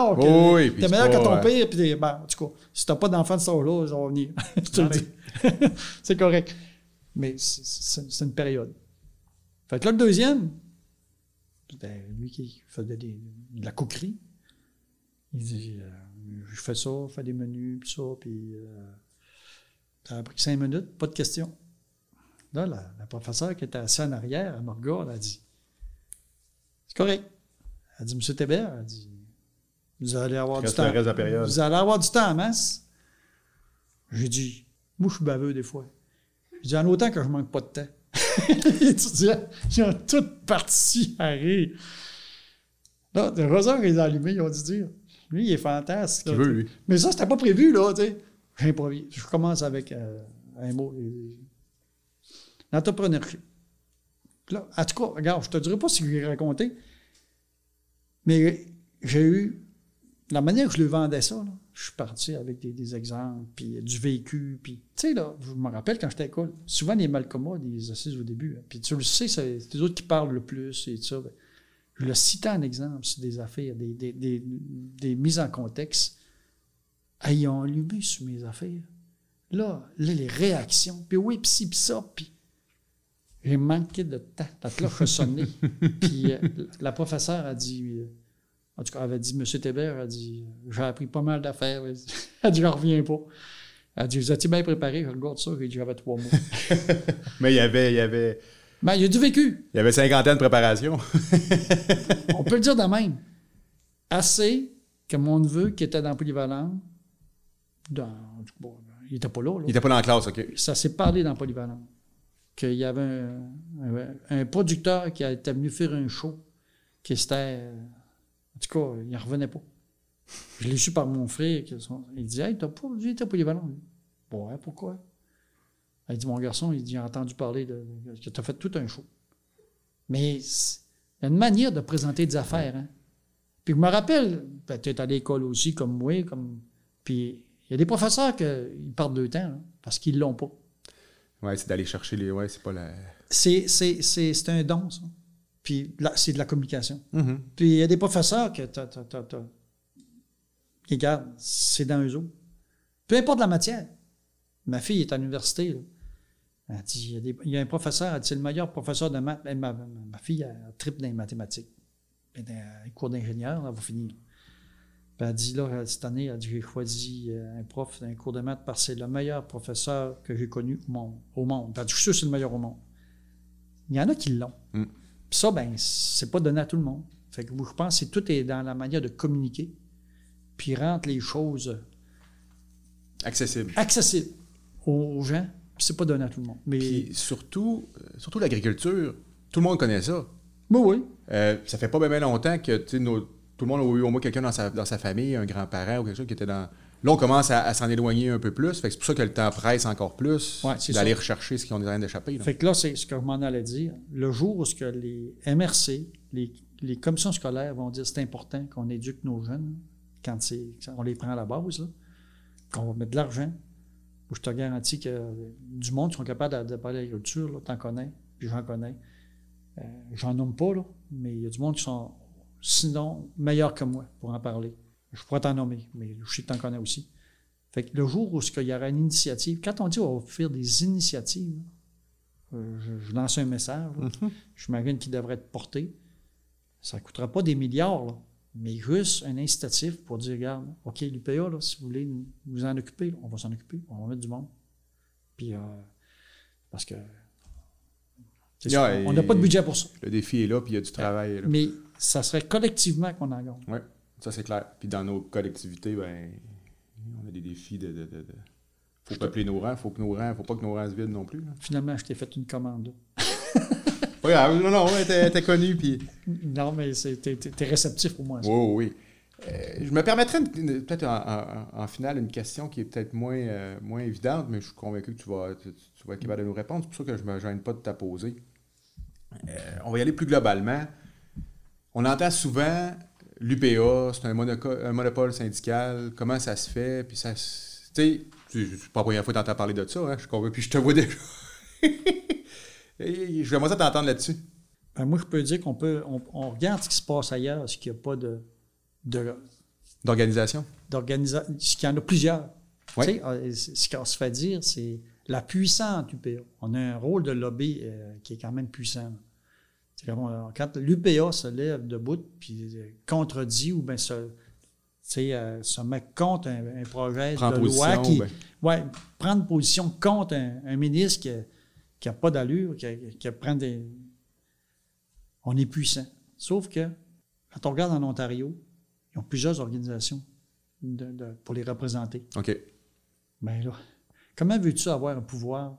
oui, t'es c'est meilleur que ton pire, puis ben, en tout cas, si t'as pas d'enfant de là ils vont venir. je te le dis. c'est correct. Mais c'est- c'est c'est une période. Fait que là, le deuxième, c'était lui qui faisait des- de la coquerie. Il dit euh, Je fais ça, je fais des menus, puis ça, puis euh, ça a pris cinq minutes, pas de questions. Là, la, la professeure qui était assise en arrière, elle me regarde, elle dit C'est correct. Elle dit Monsieur Thébert, elle dit Vous allez avoir du temps. le reste de la période. Vous allez avoir du temps en masse. J'ai dit Moi, je suis baveux des fois. J'ai dit En autant que je manque pas de temps. Les étudiants, ils ont tous parti à rire. Là, heureusement qu'ils ont allumé, ils ont dû dire Lui, il est fantastique. Là, veut, lui. Mais ça, c'était pas prévu, là, tu sais. Je commence avec euh, un mot. euh, L'entrepreneurship. Là, en tout cas, regarde, je te dirai pas ce que j'ai raconté, mais j'ai eu. La manière que je le vendais ça, là, je suis parti avec des, des exemples, puis du vécu, puis. Tu sais, là, je me rappelle quand j'étais à l'école, souvent les malcommodes, ils assisent au début. hein, puis tu le sais, c'est c'est les autres qui parlent le plus et tout ça. ben, je le citais en exemple sur des affaires, des, des, des, des mises en contexte. Ont allumé sur mes affaires. Là, là les réactions. Puis oui, puis ci, puis ça, puis j'ai manqué de temps. La cloche a sonné. puis euh, la professeure a dit, euh, en tout cas, elle avait dit, Monsieur Thébert a dit, j'ai appris pas mal d'affaires. Elle dit, Elle dit, je reviens pas. Elle a dit, vous étiez bien préparé, je regarde ça, j'ai dit, j'avais trois mots. Mais il y avait, il y avait, Mais il y a du vécu. il y avait cinquantaine de préparation. On peut le dire de même. Assez que mon neveu, qui était dans Polyvalent, dans, bon, il n'était pas là, là. Il était pas dans la classe, OK. ça s'est parlé dans Polyvalent. Qu'il y avait un, un- un producteur qui était venu faire un show, qui c'était. En tout cas, il n'en revenait pas. Je l'ai su par mon frère. il dit Hey, t'as pas t'es Polyvalent Bon, ouais, pourquoi? Il dit Mon garçon, il dit J'ai entendu parler de. que tu as fait tout un show. Mais il y a une manière de présenter des affaires. Hein? Puis je me rappelle, ben, tu es à l'école aussi, comme moi, comme. Puis il y a des professeurs qui partent de temps, hein, parce qu'ils l'ont pas. Ouais, c'est d'aller chercher les. Ouais, c'est pas la. C'est, c'est, c'est, c'est un don, ça. Puis là, c'est de la communication. Mhm. Puis il y a des professeurs que t'as, t'as, t'as, regardent, c'est dans eux autres. Peu importe la matière. Ma fille est à l'université. là. Elle dit, il y, a des- il y a un professeur, elle dit, c'est le meilleur professeur de maths. Ma, fille, elle tripe dans les mathématiques. Elle dans les cours d'ingénieur, elle va finir. Puis elle dit, là, cette année, elle dit, j'ai choisi euh, un prof d'un cours de maths parce que c'est le meilleur professeur que j'ai connu au monde. Au monde. Puis elle dit, je suis sûr que c'est le meilleur au monde. Il y en a qui l'ont. Mm. Puis ça, ben, c'est pas donné à tout le monde. Fait que je pense que tout est dans la manière de communiquer, puis rendre les choses Accessible. accessibles aux gens, c'est pas donné à tout le monde. Mais Puis surtout, euh, surtout l'agriculture, tout le monde connaît ça. oui, oui. Euh, ça fait pas bien longtemps que nos- tout le monde a eu au moins quelqu'un dans sa, dans sa famille, un grand-parent ou quelque chose qui était dans Là, on commence à, à s'en éloigner un peu plus. Fait c'est pour ça que le temps presse encore plus Ouais, d'aller rechercher ce qu'on est en train d'échapper. là. Fait que là, c'est ce que je m'en allais dire. Le jour où ce que les MRC, les, les commissions scolaires vont dire c'est important qu'on éduque nos jeunes quand on les prend à la base, qu'on va mettre de l'argent, où je te garantis que euh, du monde qui sont capables de, de parler d'agriculture, t'en connais, puis j'en connais. Euh, j'en nomme pas, là, mais il y a du monde qui sont sinon meilleurs que moi pour en parler. Je pourrais t'en nommer, mais je sais que t'en connais aussi. Fait que le jour où qu'il y aura une initiative, quand on dit on va faire des initiatives, euh, je, je lance un message, là, Mhm. j'imagine qu'il devrait être porté. Ça ne coûtera pas des milliards, là, mais juste un incitatif pour dire, regarde, OK, l'UPA, là, si vous voulez nous- vous en occuper, là, on va s'en occuper, on va mettre du monde. Puis, euh, parce que Yeah, on n'a pas de budget pour ça. Le défi est là, puis il y a du travail. là. Mais ça serait collectivement qu'on en gagne. Oui, ça c'est clair. Puis dans nos collectivités, ben, on a des défis de. de, de, de- faut peupler nos rangs, faut que nos rangs, faut pas que nos rangs se vident non plus. là. Finalement, je t'ai fait une commande. Pas grave, non, non, t'es t'es connu, puis. Non, mais c'est- t'es réceptif pour moi. ça. Oui, oui. Euh, je me permettrais une- peut-être en, en- en finale une question qui est peut-être moins, euh, moins évidente, mais je suis convaincu que tu vas, tu, tu vas être capable de nous répondre. C'est pour ça que je ne me gêne pas de ta poser. Euh, on va y aller plus globalement. On entend souvent l'UPA, c'est un, monoco- un monopole syndical, comment ça se fait, puis ça. Tu sais, c'est pas la première fois que tu entends parler de ça, hein, je suis convaincu, puis je te vois déjà. Et J'aimerais ça t'entendre là-dessus. Ben, moi, je peux dire qu'on peut, on, on regarde ce qui se passe ailleurs, est-ce qu'il n'y a pas de, D'organisation? d'organisation, ce qu'il y en a plusieurs. Ouais. Tu sais, euh, c- ce qu'on se fait dire, c'est la puissante UPA. On a un rôle de lobby euh, qui est quand même puissant. Euh, quand l'UPA se lève debout puis euh, contredit ou bien se, euh, se met contre un, un projet Prends de position. loi qui, ben, ouais, prendre position contre un, un ministre qui n'a pas d'allure, qui, a- qui a- prend des. On est puissant. Sauf que, quand on regarde en Ontario, ils ont plusieurs organisations de- de- pour les représenter. OK. Ben là, comment veux-tu avoir un pouvoir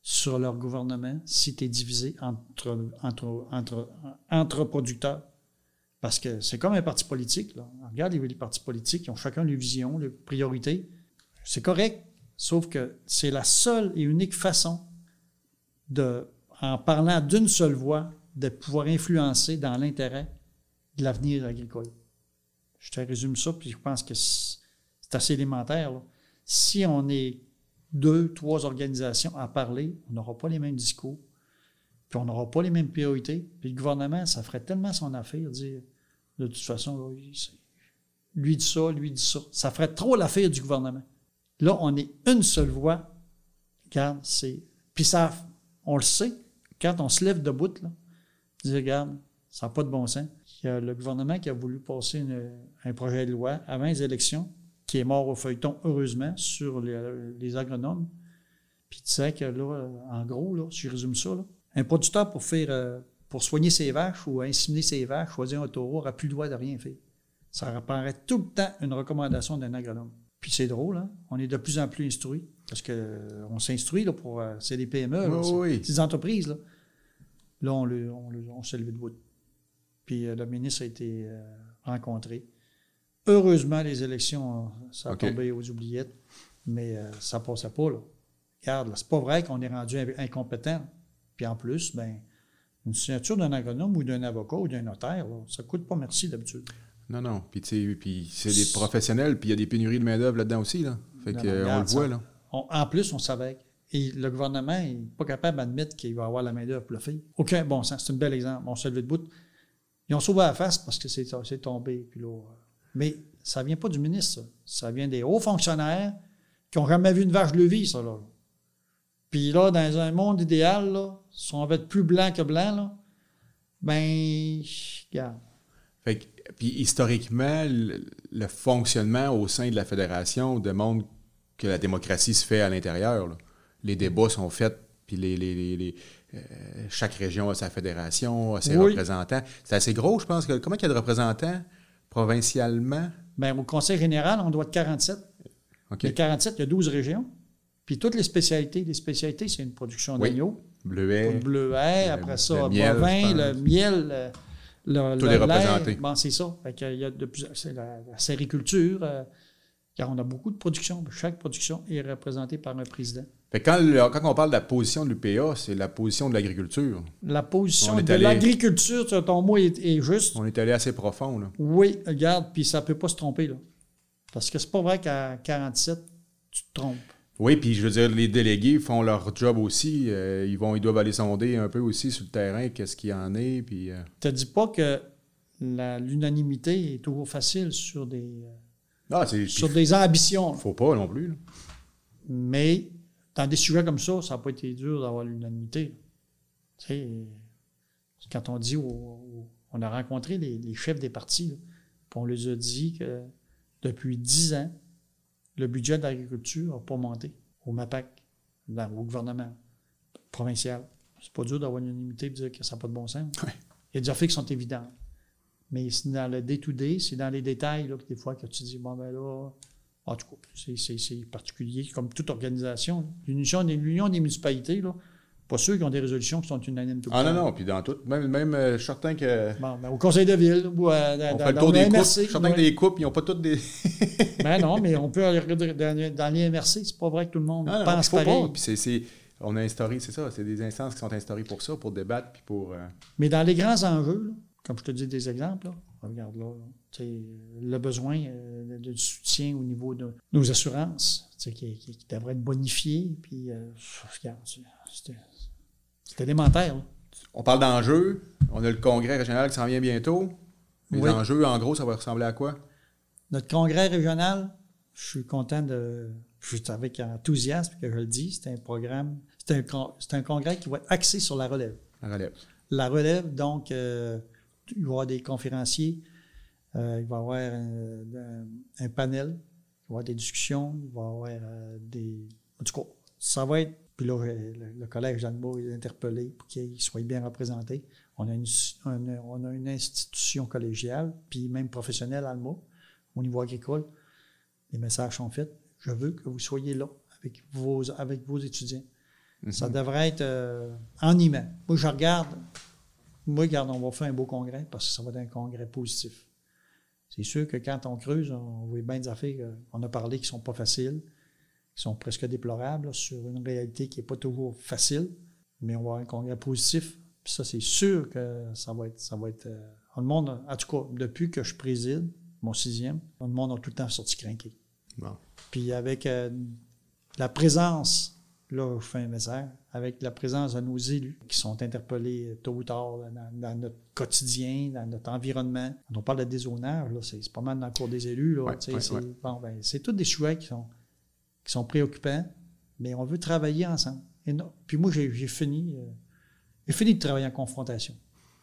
sur leur gouvernement si tu es divisé entre, entre, entre, entre producteurs? Parce que c'est comme un parti politique. Là. On regarde les, les partis politiques, ils ont chacun les visions, les priorités. C'est correct, sauf que c'est la seule et unique façon de, en parlant d'une seule voix, de pouvoir influencer dans l'intérêt de l'avenir agricole. Je te résume ça, puis je pense que c'est assez élémentaire. Si on est deux, trois organisations à parler, on n'aura pas les mêmes discours, puis on n'aura pas les mêmes priorités. Puis le gouvernement, ça ferait tellement son affaire, dire de toute façon, lui dit ça, lui dit ça. Ça ferait trop l'affaire du gouvernement. Là, on est une seule voix. Regarde, c'est. Puis ça, on le sait, quand on se lève debout, là, dire, regarde, ça n'a pas de bon sens. Il y a le gouvernement qui a voulu passer un projet de loi avant les élections, qui est mort au feuilleton, heureusement, sur les, agronomes. Puis tu sais que là, en gros, là, si je résume ça, un producteur euh, pour soigner ses vaches ou inséminer ses vaches, choisir un taureau, n'aura plus le droit de rien faire. Ça apparaît tout le temps une recommandation d'un agronome. Puis c'est drôle, hein? on est de plus en plus instruits, parce que euh, on s'instruit là, pour. euh, c'est des PME, là, Oui, oui. des entreprises. Là, là on, le, on, le- on s'est levé debout. Puis euh, le ministre a été euh, rencontré. Heureusement, les élections, ça a tombé aux oubliettes, mais euh, ça ne passait pas. Là. Regarde, là, c'est pas vrai qu'on est rendu in- incompétent. Puis en plus, ben, une signature d'un agronome ou d'un avocat ou d'un notaire, là, ça ne coûte pas merci d'habitude. Non, non. Puis, puis c'est des professionnels, puis il y a des pénuries de main-d'œuvre là-dedans aussi. Là. Fait le voit, ça. là. En plus, on savait. Et le gouvernement n'est pas capable d'admettre qu'il va avoir la main-d'œuvre pour le faire. Aucun bon sens. C'est un bel exemple. On s'est levé debout. Ils ont sauvé la face parce que c'est tombé. Puis euh, mais ça ne vient pas du ministre, ça. Ça vient des hauts fonctionnaires qui n'ont jamais vu une vache levée, ça. Là. Puis là, dans un monde idéal, là, si on veut être plus blanc que blanc, là, ben, regarde. Puis historiquement, le, le fonctionnement au sein de la fédération démontre que la démocratie se fait à l'intérieur. Les débats sont faits, puis les, les- les- les, euh, chaque région a sa fédération, a ses Oui. représentants. C'est assez gros, je pense. Que, comment il y a de représentants provincialement? Ben, au conseil général, on doit être 47. OK. Les 47, il y a 12 régions. Puis toutes les spécialités, les spécialités, c'est une production Oui. d'agneaux. Bleuet. Le bleuet, le- après le ça, miel, bovin, le miel, le, le, Tous le les représentés. Bon, c'est ça. Fait qu'il y a de la, la sériculture. euh, car on a beaucoup de production. Chaque production est représentée par un président. Fait quand, le- quand on parle de la position de l'UPA, c'est la position de l'agriculture. La position de allé- l'agriculture, ton mot est, est juste. On est allé assez profond, là. Oui, regarde, puis ça peut pas se tromper, là. Parce que c'est pas vrai qu'à 47, tu te trompes. Oui, puis je veux dire, les délégués font leur job aussi. Euh, ils, vont, ils doivent aller sonder un peu aussi sur le terrain, qu'est-ce qu'il y en est, puis... euh, te dis pas que l'unanimité est toujours facile sur des, euh, Ah, c'est... sur des ambitions. faut pas non plus, là. Mais dans des sujets comme ça, ça n'a pas été dur d'avoir l'unanimité. Tu sais, euh, quand on dit, au- au- on a rencontré les, les chefs des partis, là, puis on les a dit que depuis 10 ans, le budget de l'agriculture n'a pas monté au MAPAC, dans- au gouvernement provincial. C'est pas dur d'avoir une unanimité et de dire que ça n'a pas de bon sens. Ouais. Il y a des affaires qui sont évidentes. Mais c'est dans le day-to-day, c'est dans les détails là, que des fois que tu dis, bon ben là, en tout cas, c'est- particulier, comme toute organisation. L'Union des, municipalités, là, pas ceux qui ont des résolutions qui sont unanimes tout le Ah non, temps. non, puis dans tout... Même, même euh, je suis certain que... Bon, ben, au conseil de ville ou à, dans, On fait le tour des coupes. Que les coupes, ils n'ont pas toutes des... Ben non, mais on peut aller dans, dans les MRC, c'est pas vrai que tout le monde Non, non, pense il faut pareil. pas. Puis c'est, c'est- on a instauré, c'est ça, c'est des instances qui sont instaurées pour ça, pour débattre, puis pour... euh, Mais dans les grands enjeux, là, comme je te dis des exemples, là, regarde là, le besoin euh, de, de soutien au niveau de nos assurances, qui, qui, qui devrait être bonifié, puis euh, regarde, c'est- élémentaire. là. On parle d'enjeux. On a le congrès régional qui s'en vient bientôt. Les Oui. enjeux, en gros, ça va ressembler à quoi? Notre congrès régional, je suis content de. Je suis avec enthousiasme que je le dis, c'est un programme, c'est un, un congrès qui va être axé sur la relève. La relève. La relève, donc, euh, il va y avoir des conférenciers, euh, il va y avoir un, un- un panel, il va y avoir des discussions, il va y avoir euh, des. En tout cas, ça va être. Puis là, le, le collège d'Alma est interpellé pour qu'il soit bien représenté. On a une, un- on a une institution collégiale, puis même professionnelle, Alma, au niveau agricole. Les messages sont faits. Je veux que vous soyez là avec vos, avec vos étudiants. Ça devrait être euh, animant. Moi, je regarde. Moi, regarde, on va faire un beau congrès parce que ça va être un congrès positif. C'est sûr que quand on creuse, on voit bien des affaires euh, qu'on a parlé qui sont pas faciles, qui sont presque déplorables là, sur une réalité qui n'est pas toujours facile, mais on va avoir un congrès positif. Puis ça, c'est sûr que ça va être. Ça va être euh, le monde, en tout cas, depuis que je préside, mon sixième, le monde a tout le temps sorti craqué. Bon. Puis avec euh, la présence, là, je fais un message, avec la présence de nos élus qui sont interpellés tôt ou tard dans, dans notre quotidien, dans notre environnement. Quand on parle de dézonage, là, c'est pas mal dans le cours des élus. Là, Ouais, tu sais, ouais, c'est, ouais. bon, ben, c'est tous des sujets qui sont, qui sont préoccupants, mais on veut travailler ensemble. Et non- puis moi, j'ai, fini, euh, j'ai fini de travailler en confrontation.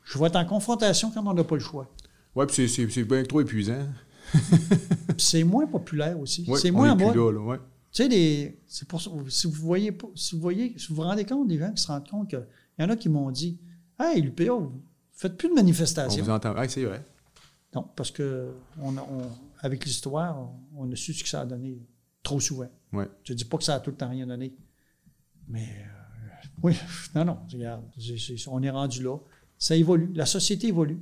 Je vais être en confrontation quand on n'a pas le choix. Ouais, puis c'est, bien trop épuisant. Puis c'est moins populaire aussi. C'est moins en mode. là. Tu sais, les- c'est pour ça, si vous voyez, pas- si vous voyez, si vous vous rendez compte des gens qui se rendent compte qu'il y en a qui m'ont dit Hey, l'UPA, vous faites plus de On manifestations. vous entend. Ah, c'est vrai. Non, parce que on on- avec l'histoire, on, on a su ce que ça a donné trop souvent. Ouais. Je ne dis pas que ça a tout le temps rien donné. Mais euh, oui, non, non, regarde, on est rendu là. Ça évolue. La société évolue.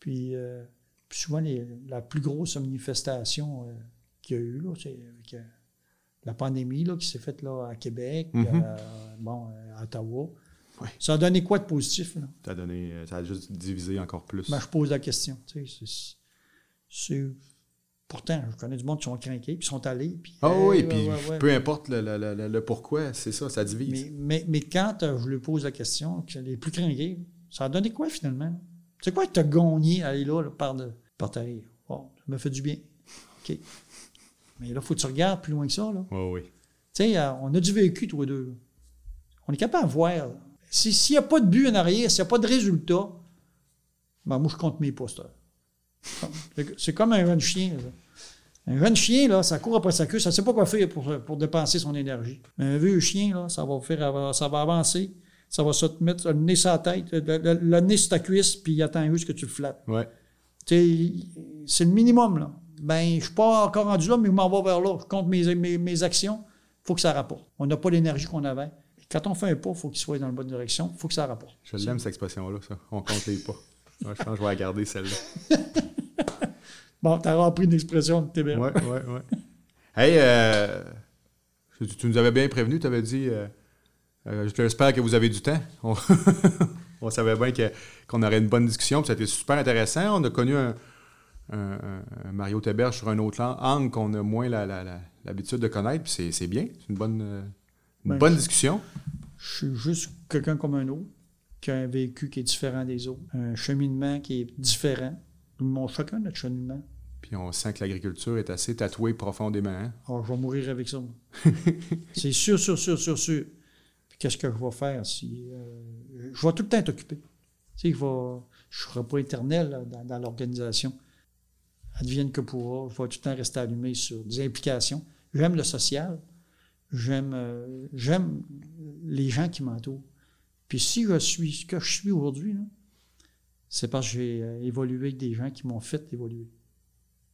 Puis, euh, puis souvent, les- la plus grosse manifestation euh, qu'il y a eu, là, c'est avec la pandémie là, qui s'est faite là, à Québec, Mhm. euh, bon, euh, à Ottawa. Ouais. Ça a donné quoi de positif? Là? Ça a donné, euh, ça a juste divisé encore plus. Ben, je pose la question. tu sais, c'est- Pourtant, je connais du monde qui sont craqués, puis sont allés. Puis, Ah hey, oui, puis ouais, ouais. peu importe le, le- le- le- le pourquoi, c'est ça, ça divise. Mais, mais, mais quand euh, je lui pose la question, que les plus craqués, ça a donné quoi finalement? C'est quoi que tu as gagné à aller là, là, par, de, par ta rire? Bon, ça me fait du bien. OK. Mais là, il faut que tu regardes plus loin que ça. Là. Ouais, oui. Tu sais, euh, on a du vécu, tous les deux. là. On est capable de voir. S'il n'y a pas de but en arrière, s'il n'y a pas de résultat, ben moi, je compte mes posters. C'est- comme un jeune chien. là. Un jeune chien, là, ça court après sa queue, ça ne sait pas quoi faire pour, pour dépenser son énergie. Mais un vieux chien, là, ça va faire av- ça va avancer, ça va se te mettre le nez sur la tête, le, le- le nez sur ta cuisse, puis il attend juste que tu le flattes. Ouais. C'est le minimum, là. Ben, je suis pas encore rendu là, mais je m'en vais vers là. Je compte mes, mes, mes actions. Il faut que ça rapporte. On n'a pas l'énergie qu'on avait. Quand on fait un pas, il faut qu'il soit dans la bonne direction. Il faut que ça rapporte. Je l'aime, cette expression-là, ça. On compte les pas. Ouais, je pense que je vais la garder, celle-là. Bon, tu as appris une expression de TBR. Ouais, ouais, ouais. Hey, euh, tu, tu nous avais bien prévenu, tu avais dit. euh, euh, J'espère que vous avez du temps. On, on savait bien qu'on aurait une bonne discussion, puis ça a été super intéressant. On a connu un, un- un Mario Teberge sur un autre angle qu'on a moins l'habitude de connaître, puis c'est- bien. C'est une bonne, euh, une Ben, bonne discussion. Je suis juste quelqu'un comme un autre, qui a un vécu qui est différent des autres, un cheminement qui est différent. Nous avons chacun notre cheminement. Puis on sent que l'agriculture est assez tatouée profondément. hein? Alors, je vais mourir avec ça. c'est sûr, sûr, sûr, sûr, sûr. Puis qu'est-ce que je vais faire si. euh, je vais tout le temps être occupé. Tu sais, je ne serai pas éternel là, dans, dans l'organisation. Advienne que pourra. Je vais tout le temps rester allumé sur des implications. J'aime le social. J'aime euh, j'aime les gens qui m'entourent. Puis si je suis ce que je suis aujourd'hui, c'est parce que j'ai euh, évolué avec des gens qui m'ont fait évoluer.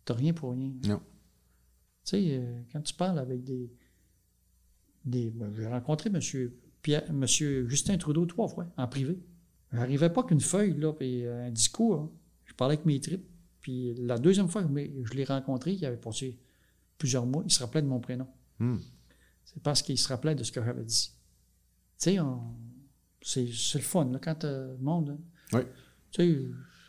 T'as rien pour rien. Non. Tu sais, euh, quand tu parles avec des. des ben, j'ai rencontré M. Pierre, monsieur Justin Trudeau trois fois, en privé. J'arrivais pas qu'une feuille, là, puis un discours. hein. Je parlais avec mes tripes. Puis la deuxième fois que je l'ai rencontré, il avait passé plusieurs mois, il se rappelait de mon prénom. Hmm. C'est parce qu'il se rappelait de ce que j'avais dit. Tu sais, c'est le fun, là, quand euh, le monde. hein. Oui. Tu sais, je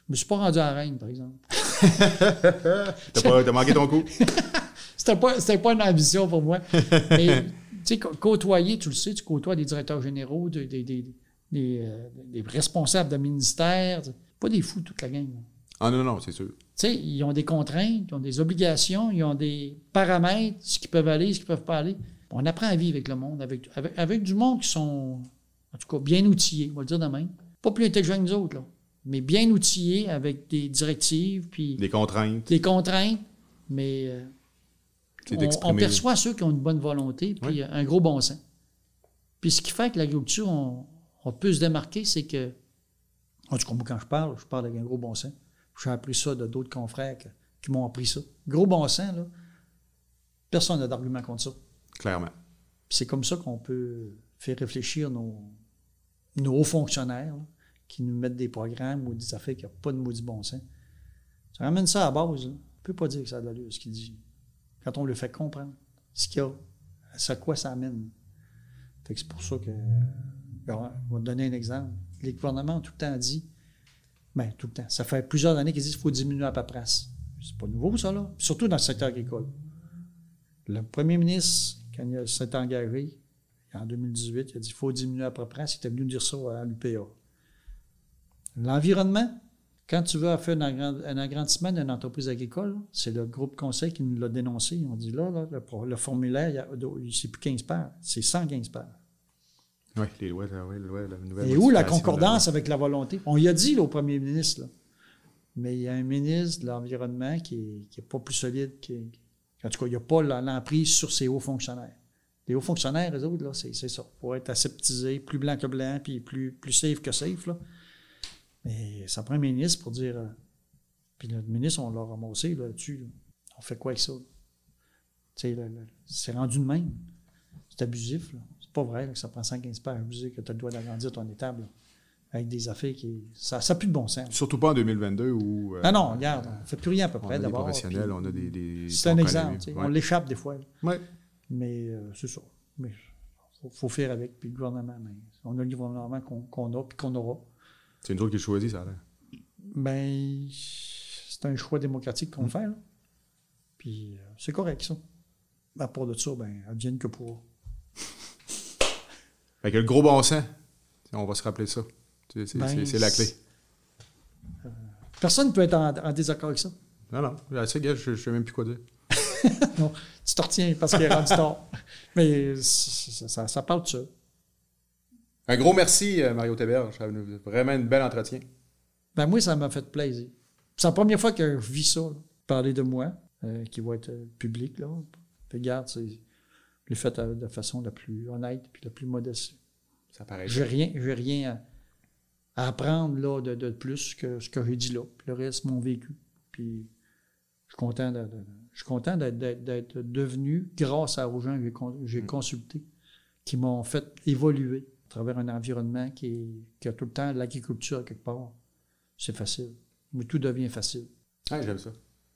me suis pas rendu à la reine, par exemple. T'as pas- t'as manqué ton coup? C'était pas, c'était pas une ambition pour moi. Mais, tu sais, cô- côtoyer, tu le sais, tu côtoies des directeurs généraux, des, des, des, des, euh, des responsables de ministères. Pas des fous, toute la gang. là. Ah non, non, c'est sûr. Tu sais, ils ont des contraintes, ils ont des obligations, ils ont des paramètres, ce qu'ils peuvent aller, ce qu'ils peuvent pas aller. On apprend à vivre avec le monde, avec, avec, avec du monde qui sont, en tout cas, bien outillés, on va le dire de même. Pas plus intelligents que nous autres, là, mais bien outillés avec des directives, puis Des contraintes. des contraintes, mais euh, on, on perçoit ceux qui ont une bonne volonté, puis Oui. un gros bon sens. Puis ce qui fait que l'agriculture, on, on peut se démarquer, c'est que, en tout cas, quand je parle, je parle avec un gros bon sens. J'ai appris ça de d'autres confrères que- qui m'ont appris ça. Gros bon sens, là, personne n'a d'argument contre ça. Clairement. C'est comme ça qu'on peut faire réfléchir nos, nos hauts fonctionnaires là, qui nous mettent des programmes ou des affaires qui n'ont pas de maudit bon sens. Tu ramènes ça à la base, là. on ne peut pas dire que ça a de l'allure, ce qu'il dit. Quand on le fait comprendre, ce qu'il y a, à quoi ça amène. Fait que c'est pour ça que, alors, je vais te donner un exemple. Les gouvernements ont tout le temps dit, ben tout le temps, ça fait plusieurs années qu'ils disent qu'il faut diminuer la paperasse. C'est pas nouveau, ça, là. Surtout dans le secteur agricole. Le premier ministre, quand il s'est engagé, en 2018, il a dit qu'il faut diminuer la paperasse. Il était venu dire ça à l'UPA. L'environnement, quand tu veux faire un, agrand- un agrandissement d'une entreprise agricole, c'est le groupe conseil qui nous l'a dénoncé. Ils ont dit là, le, le formulaire, c'est plus 15 pages, c'est 115 pages. Oui, les lois, la, ouais, la loi, la nouvelle Et où la concordance avec la volonté? On y a dit là, au premier ministre, là. mais il y a un ministre de l'Environnement qui n'est pas plus solide. Qui, en tout cas, il n'y a pas l'emprise sur ses hauts fonctionnaires. Les hauts fonctionnaires, eux autres, là, c'est c'est ça. Pour être aseptisé, plus blanc que blanc, puis plus, plus safe que safe. Là. Mais ça prend un ministre pour dire. euh, puis notre ministre, on l'a ramassé là, là-dessus. là. On fait quoi avec ça? Le- le- c'est rendu de même. C'est abusif. là. C'est pas vrai là, que ça prend 115 pages abusé que tu as le droit d'agrandir ton étable. là, avec des affaires qui. Ça n'a plus de bon sens. Surtout pas en 2022 où. euh, Ah non, regarde, on ne fait plus rien à peu On près a des d'abord. professionnels, puis on a des. des C'est un exemple. Ouais. On l'échappe des fois. Ouais. Mais euh, c'est ça. Mais faut, faut faire avec. Puis le gouvernement, ben, on a le gouvernement qu'on a puis qu'on aura. C'est une autre qui le choisit, ça l'air. Ben, c'est un choix démocratique qu'on fait. Là. Puis euh, c'est correct, ça. À part de ça, ben, advienne que pour. Fait que le gros bon sens, on va se rappeler ça. C'est Ben, la clé. Personne ne peut être en, en désaccord avec ça. Non, non, gars, je ne sais même plus quoi dire. non, tu te retiens parce qu'il est rendu tard. Mais ça, ça parle de ça. Un gros merci, euh, Mario Théberge. Ça a été Vraiment un bel entretien. Ben moi, ça m'a fait plaisir. C'est la première fois que je vis ça, là. parler de moi, euh, qui va être euh, public. Là. Regarde, l'ai fait euh, de façon la plus honnête puis la plus modeste. Ça paraît. J'ai rien, j'ai rien à, à apprendre là, de, de plus que ce que j'ai dit là. Puis le reste, mon vécu. Puis je suis content, de- de- je suis content d'être, devenu, grâce à- aux gens que j'ai, j'ai consultés, qui m'ont fait évoluer à travers un environnement qui, est- qui a tout le temps l'agriculture quelque part. C'est facile. Mais tout devient facile. Ah, j'aime ça.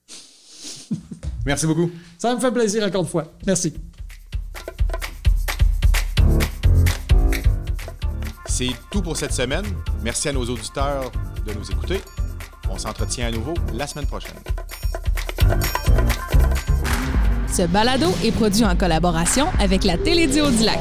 Merci beaucoup. Ça me fait plaisir encore une fois. Merci. C'est tout pour cette semaine. Merci à nos auditeurs de nous écouter. On s'entretient à nouveau la semaine prochaine. Ce balado est produit en collaboration avec la Télédio du Lac.